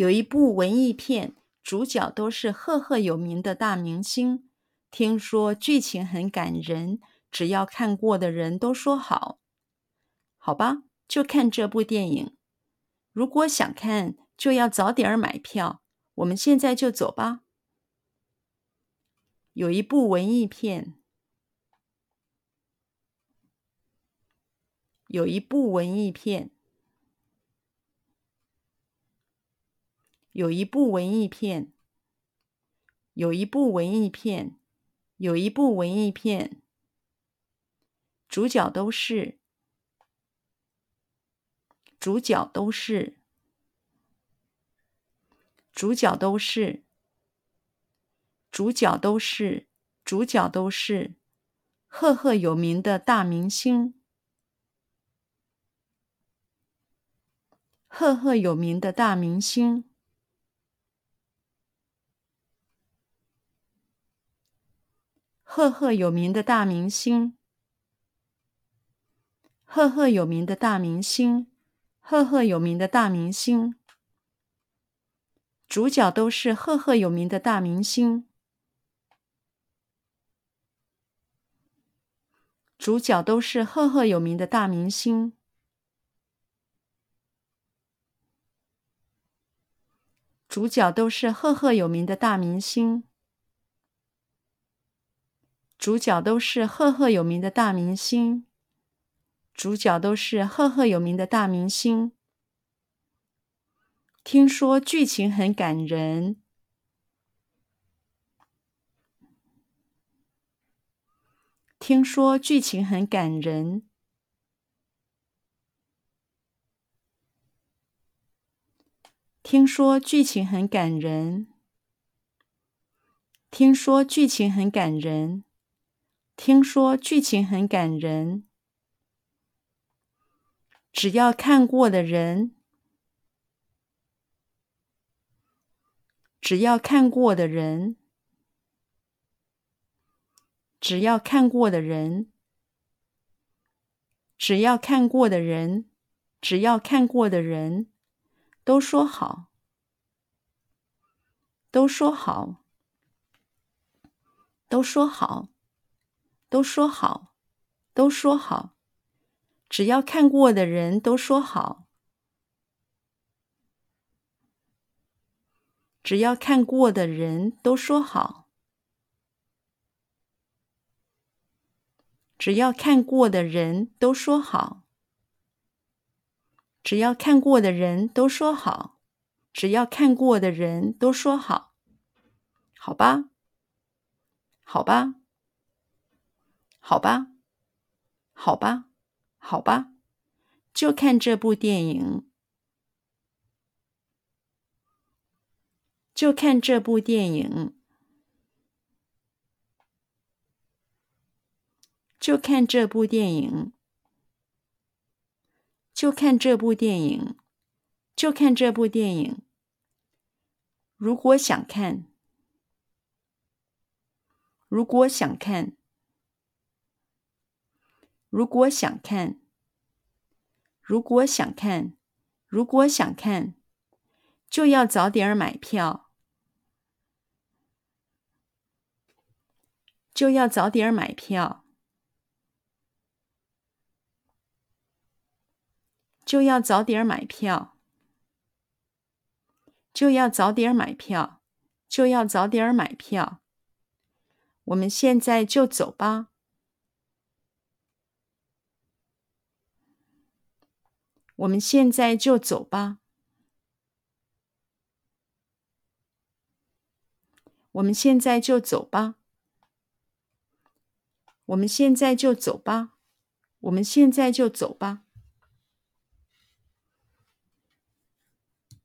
有一部文艺片，主角都是赫赫有名的大明星，听说剧情很感人，只要看过的人都说好。好吧，就看这部电影。如果想看，就要早点买票。我们现在就走吧。有一部文艺片，有一部文艺片，有一部文艺片，有一部文艺片，有一部文艺片，主角都是，主角都是。主角都是，主角都是，主角都是赫赫有名的大明星，赫赫有名的大明星，赫赫有名的大明星，赫赫有名的大明星，赫赫有名的大明星。主角都是赫赫有名的大明星。主角都是赫赫有名的大明星。主角都是赫赫有名的大明星。主角都是赫赫有名的大明星。主角都是赫赫有名的大明星。听说剧情很感人。听说剧情很感人。听说剧情很感人。听说剧情很感人。听说剧情很感人。只要看过的人。只要看过的人，只要看过的人，只要看过的人，只要看过的人，都说好，都说好，都说好，都说好，都说好，只要看过的人都说好。只要看过的人都说好，只要看过的人都说好，只要看过的人都说好，只要看过的人都说好，好吧，好吧，好吧，好吧，好吧，就看这部电影。就看这部电影，就看这部电影，就看这部电影，就看这部电影。如果想看，如果想看，如果想看，如果想看，如果想看，就要早点买票。就要早点买票，就要早点买票，就要早点买票，就要早点买票。我们现在就走吧，我们现在就走吧，我们现在就走吧。我们现在就走吧，我们现在就走吧。